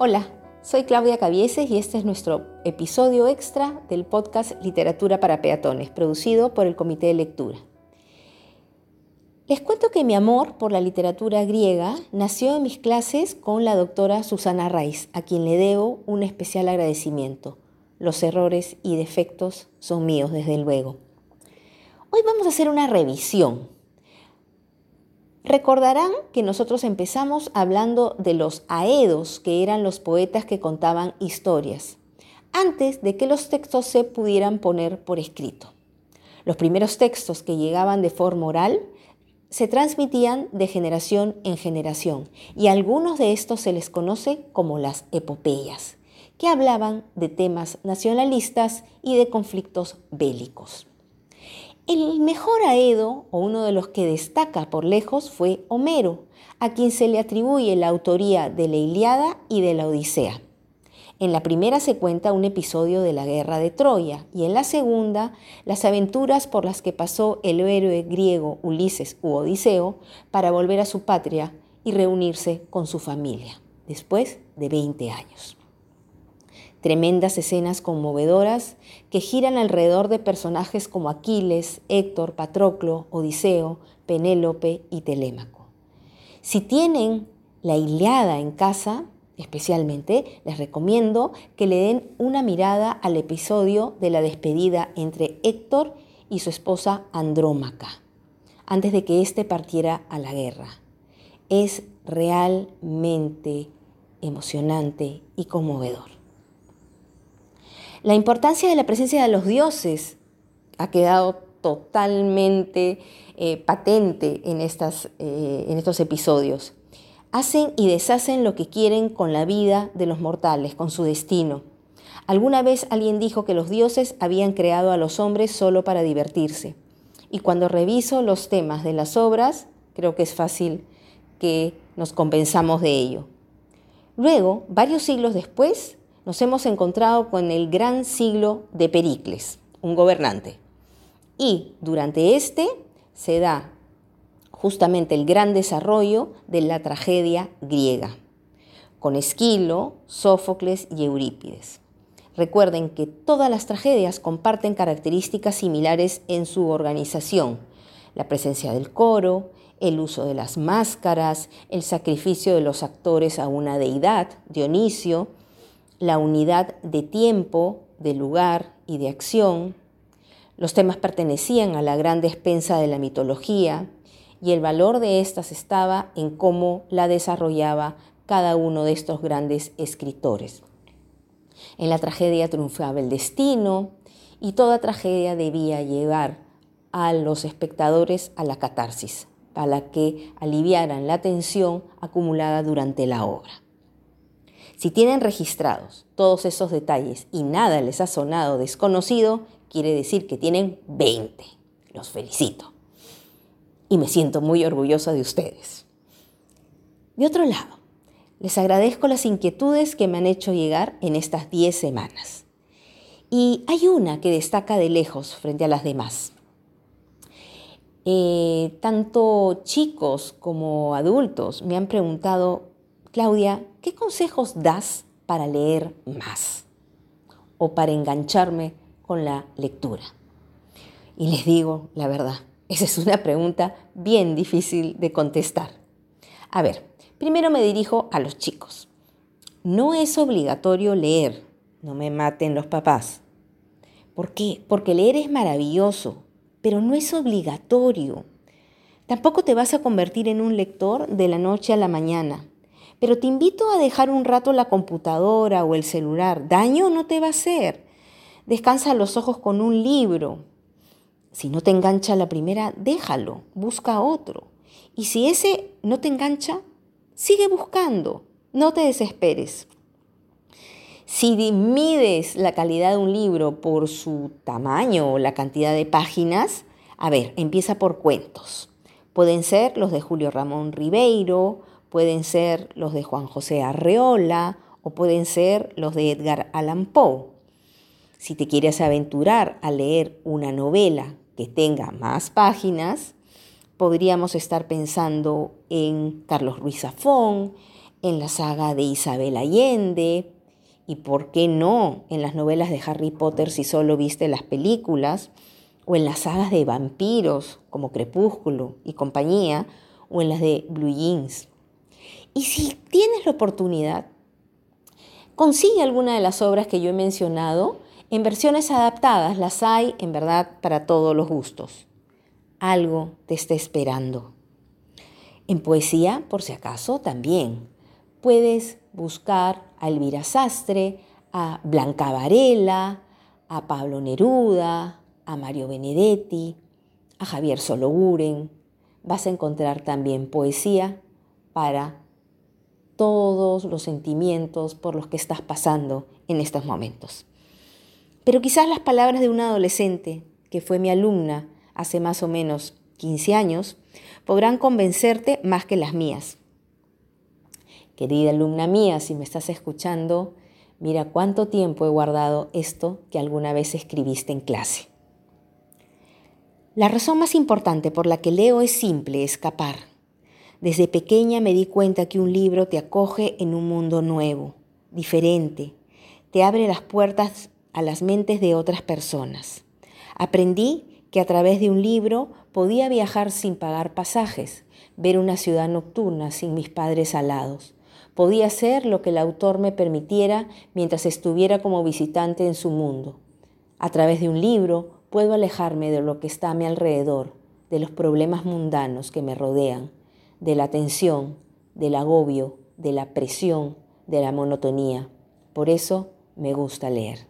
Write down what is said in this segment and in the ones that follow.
Hola, soy Claudia Cavieses y este es nuestro episodio extra del podcast Literatura para Peatones, producido por el Comité de Lectura. Les cuento que mi amor por la literatura griega nació en mis clases con la doctora Susana Raiz, a quien le debo un especial agradecimiento. Los errores y defectos son míos, desde luego. Hoy vamos a hacer una revisión Recordarán que nosotros empezamos hablando de los aedos, que eran los poetas que contaban historias, antes de que los textos se pudieran poner por escrito. Los primeros textos que llegaban de forma oral se transmitían de generación en generación y algunos de estos se les conoce como las epopeyas, que hablaban de temas nacionalistas y de conflictos bélicos. El mejor Aedo, o uno de los que destaca por lejos, fue Homero, a quien se le atribuye la autoría de la Iliada y de la Odisea. En la primera se cuenta un episodio de la guerra de Troya y en la segunda las aventuras por las que pasó el héroe griego Ulises u Odiseo para volver a su patria y reunirse con su familia, después de 20 años tremendas escenas conmovedoras que giran alrededor de personajes como Aquiles, Héctor, Patroclo, Odiseo, Penélope y Telémaco. Si tienen la Iliada en casa, especialmente, les recomiendo que le den una mirada al episodio de la despedida entre Héctor y su esposa Andrómaca, antes de que éste partiera a la guerra. Es realmente emocionante y conmovedor. La importancia de la presencia de los dioses ha quedado totalmente eh, patente en, estas, eh, en estos episodios. Hacen y deshacen lo que quieren con la vida de los mortales, con su destino. Alguna vez alguien dijo que los dioses habían creado a los hombres solo para divertirse. Y cuando reviso los temas de las obras, creo que es fácil que nos compensamos de ello. Luego, varios siglos después, nos hemos encontrado con el gran siglo de Pericles, un gobernante. Y durante este se da justamente el gran desarrollo de la tragedia griega, con Esquilo, Sófocles y Eurípides. Recuerden que todas las tragedias comparten características similares en su organización, la presencia del coro, el uso de las máscaras, el sacrificio de los actores a una deidad, Dionisio, la unidad de tiempo, de lugar y de acción. Los temas pertenecían a la gran despensa de la mitología y el valor de éstas estaba en cómo la desarrollaba cada uno de estos grandes escritores. En la tragedia triunfaba el destino y toda tragedia debía llevar a los espectadores a la catarsis, para que aliviaran la tensión acumulada durante la obra. Si tienen registrados todos esos detalles y nada les ha sonado desconocido, quiere decir que tienen 20. Los felicito. Y me siento muy orgullosa de ustedes. De otro lado, les agradezco las inquietudes que me han hecho llegar en estas 10 semanas. Y hay una que destaca de lejos frente a las demás. Eh, tanto chicos como adultos me han preguntado Claudia, ¿qué consejos das para leer más o para engancharme con la lectura? Y les digo la verdad, esa es una pregunta bien difícil de contestar. A ver, primero me dirijo a los chicos. No es obligatorio leer, no me maten los papás. ¿Por qué? Porque leer es maravilloso, pero no es obligatorio. Tampoco te vas a convertir en un lector de la noche a la mañana pero te invito a dejar un rato la computadora o el celular. Daño no te va a hacer. Descansa los ojos con un libro. Si no te engancha la primera, déjalo, busca otro. Y si ese no te engancha, sigue buscando, no te desesperes. Si mides la calidad de un libro por su tamaño o la cantidad de páginas, a ver, empieza por cuentos. Pueden ser los de Julio Ramón Ribeiro, pueden ser los de Juan José Arreola o pueden ser los de Edgar Allan Poe. Si te quieres aventurar a leer una novela que tenga más páginas, podríamos estar pensando en Carlos Ruiz Zafón, en la saga de Isabel Allende, y por qué no en las novelas de Harry Potter si solo viste las películas, o en las sagas de vampiros como Crepúsculo y compañía, o en las de Blue Jeans. Y si tienes la oportunidad, consigue alguna de las obras que yo he mencionado en versiones adaptadas, las hay en verdad para todos los gustos. Algo te está esperando. En poesía, por si acaso, también. Puedes buscar a Elvira Sastre, a Blanca Varela, a Pablo Neruda, a Mario Benedetti, a Javier Sologuren. Vas a encontrar también poesía para todos los sentimientos por los que estás pasando en estos momentos. Pero quizás las palabras de una adolescente, que fue mi alumna hace más o menos 15 años, podrán convencerte más que las mías. Querida alumna mía, si me estás escuchando, mira cuánto tiempo he guardado esto que alguna vez escribiste en clase. La razón más importante por la que leo es simple, escapar. Desde pequeña me di cuenta que un libro te acoge en un mundo nuevo, diferente, te abre las puertas a las mentes de otras personas. Aprendí que a través de un libro podía viajar sin pagar pasajes, ver una ciudad nocturna sin mis padres alados. Podía hacer lo que el autor me permitiera mientras estuviera como visitante en su mundo. A través de un libro puedo alejarme de lo que está a mi alrededor, de los problemas mundanos que me rodean, de la tensión, del agobio, de la presión, de la monotonía. Por eso me gusta leer.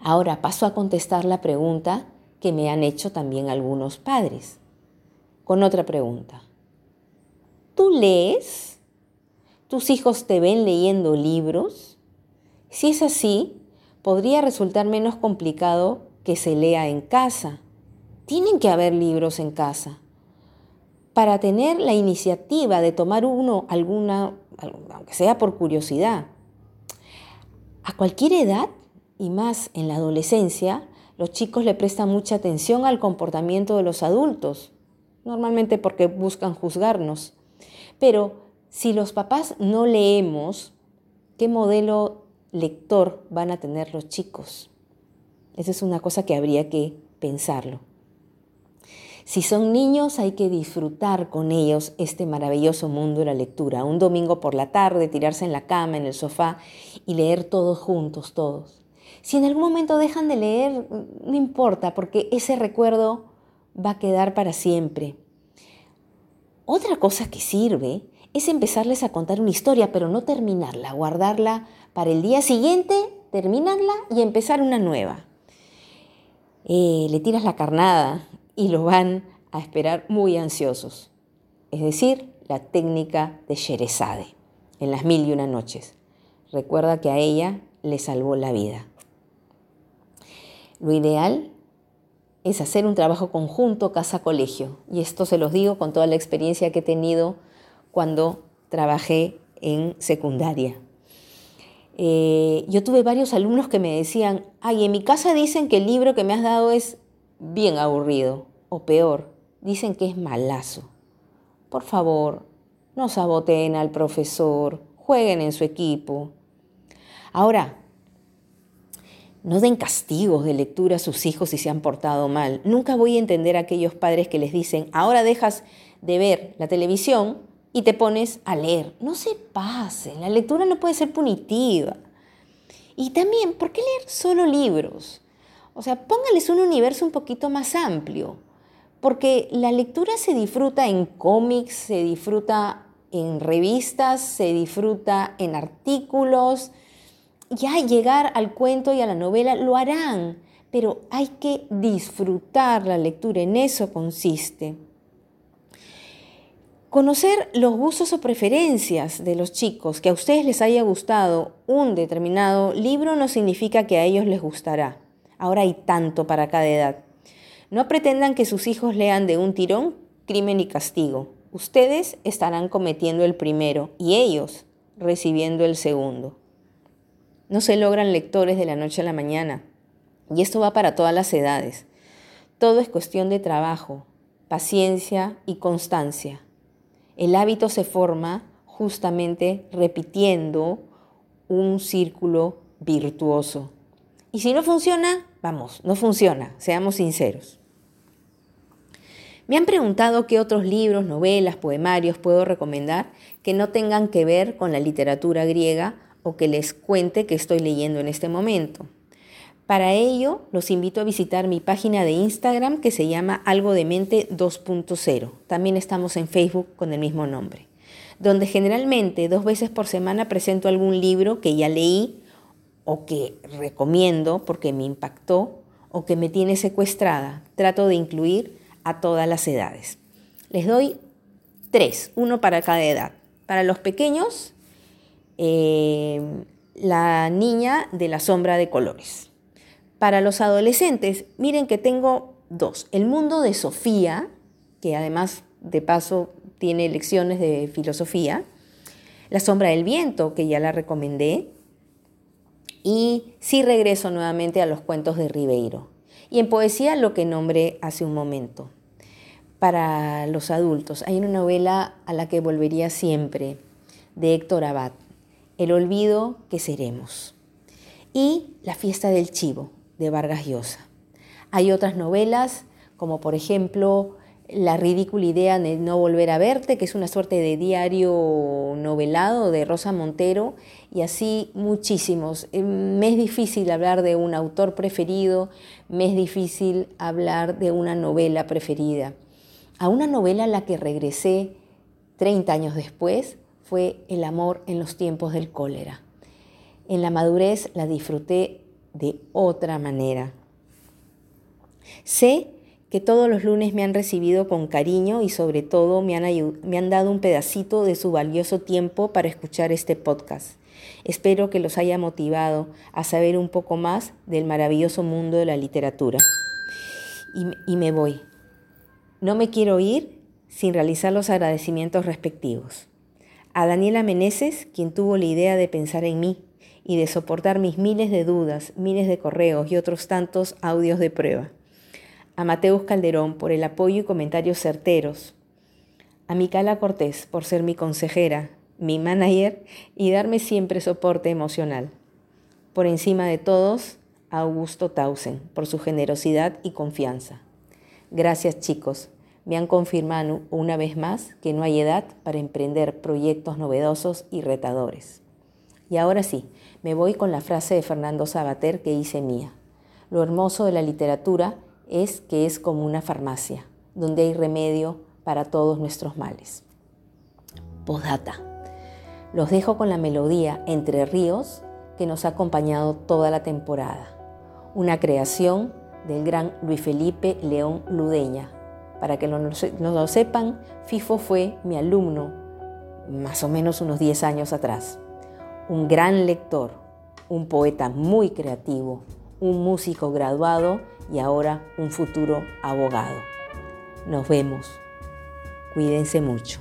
Ahora paso a contestar la pregunta que me han hecho también algunos padres, con otra pregunta. ¿Tú lees? ¿Tus hijos te ven leyendo libros? Si es así, podría resultar menos complicado que se lea en casa. Tienen que haber libros en casa. Para tener la iniciativa de tomar uno, alguna, aunque sea por curiosidad. A cualquier edad y más en la adolescencia, los chicos le prestan mucha atención al comportamiento de los adultos, normalmente porque buscan juzgarnos. Pero si los papás no leemos, ¿qué modelo lector van a tener los chicos? Esa es una cosa que habría que pensarlo. Si son niños hay que disfrutar con ellos este maravilloso mundo de la lectura. Un domingo por la tarde, tirarse en la cama, en el sofá y leer todos juntos, todos. Si en algún momento dejan de leer, no importa, porque ese recuerdo va a quedar para siempre. Otra cosa que sirve es empezarles a contar una historia, pero no terminarla, guardarla para el día siguiente, terminarla y empezar una nueva. Eh, le tiras la carnada y lo van a esperar muy ansiosos. Es decir, la técnica de Sherezade en las mil y una noches. Recuerda que a ella le salvó la vida. Lo ideal es hacer un trabajo conjunto casa-colegio. Y esto se los digo con toda la experiencia que he tenido cuando trabajé en secundaria. Eh, yo tuve varios alumnos que me decían, ay, en mi casa dicen que el libro que me has dado es bien aburrido, o peor, dicen que es malazo. Por favor, no saboteen al profesor, jueguen en su equipo. Ahora, no den castigos de lectura a sus hijos si se han portado mal. Nunca voy a entender a aquellos padres que les dicen, ahora dejas de ver la televisión y te pones a leer. No se pasen, la lectura no puede ser punitiva. Y también, ¿por qué leer solo libros? O sea, póngales un universo un poquito más amplio, porque la lectura se disfruta en cómics, se disfruta en revistas, se disfruta en artículos, ya llegar al cuento y a la novela lo harán, pero hay que disfrutar la lectura, en eso consiste. Conocer los gustos o preferencias de los chicos, que a ustedes les haya gustado un determinado libro no significa que a ellos les gustará. Ahora hay tanto para cada edad. No pretendan que sus hijos lean de un tirón crimen y castigo. Ustedes estarán cometiendo el primero y ellos recibiendo el segundo. No se logran lectores de la noche a la mañana. Y esto va para todas las edades. Todo es cuestión de trabajo, paciencia y constancia. El hábito se forma justamente repitiendo un círculo virtuoso. Y si no funciona, vamos, no funciona, seamos sinceros. Me han preguntado qué otros libros, novelas, poemarios puedo recomendar que no tengan que ver con la literatura griega o que les cuente que estoy leyendo en este momento. Para ello, los invito a visitar mi página de Instagram que se llama Algo de Mente 2.0. También estamos en Facebook con el mismo nombre, donde generalmente dos veces por semana presento algún libro que ya leí o que recomiendo porque me impactó o que me tiene secuestrada. Trato de incluir a todas las edades. Les doy tres, uno para cada edad. Para los pequeños, eh, la niña de la sombra de colores. Para los adolescentes, miren que tengo dos. El mundo de Sofía, que además de paso tiene lecciones de filosofía. La sombra del viento, que ya la recomendé. Y sí regreso nuevamente a los cuentos de Ribeiro. Y en poesía lo que nombré hace un momento. Para los adultos hay una novela a la que volvería siempre, de Héctor Abad, El olvido que seremos. Y La fiesta del chivo, de Vargas Llosa. Hay otras novelas, como por ejemplo La ridícula idea de no volver a verte, que es una suerte de diario novelado de Rosa Montero, y así muchísimos. Eh, me es difícil hablar de un autor preferido, me es difícil hablar de una novela preferida. A una novela a la que regresé 30 años después fue El amor en los tiempos del cólera. En la madurez la disfruté de otra manera. Sé que todos los lunes me han recibido con cariño y sobre todo me han, dado un pedacito de su valioso tiempo para escuchar este podcast. Espero que los haya motivado a saber un poco más del maravilloso mundo de la literatura. Y, y me voy. No me quiero ir sin realizar los agradecimientos respectivos. A Daniela Meneses, quien tuvo la idea de pensar en mí y de soportar mis miles de dudas, miles de correos y otros tantos audios de prueba. A Mateus Calderón por el apoyo y comentarios certeros. A Micala Cortés por ser mi consejera, mi manager y darme siempre soporte emocional. Por encima de todos, a Augusto Tausen por su generosidad y confianza. Gracias chicos, me han confirmado una vez más que no hay edad para emprender proyectos novedosos y retadores. Y ahora sí, me voy con la frase de Fernando Sabater que hice mía. Lo hermoso de la literatura es que es como una farmacia, donde hay remedio para todos nuestros males. Postdata. Los dejo con la melodía Entre Ríos que nos ha acompañado toda la temporada. Una creación del gran Luis Felipe León Ludeña. Para que no, lo sepan, FIFO fue mi alumno más o menos unos 10 años atrás un gran lector, un poeta muy creativo, un músico graduado y ahora un futuro abogado. Nos vemos. Cuídense mucho.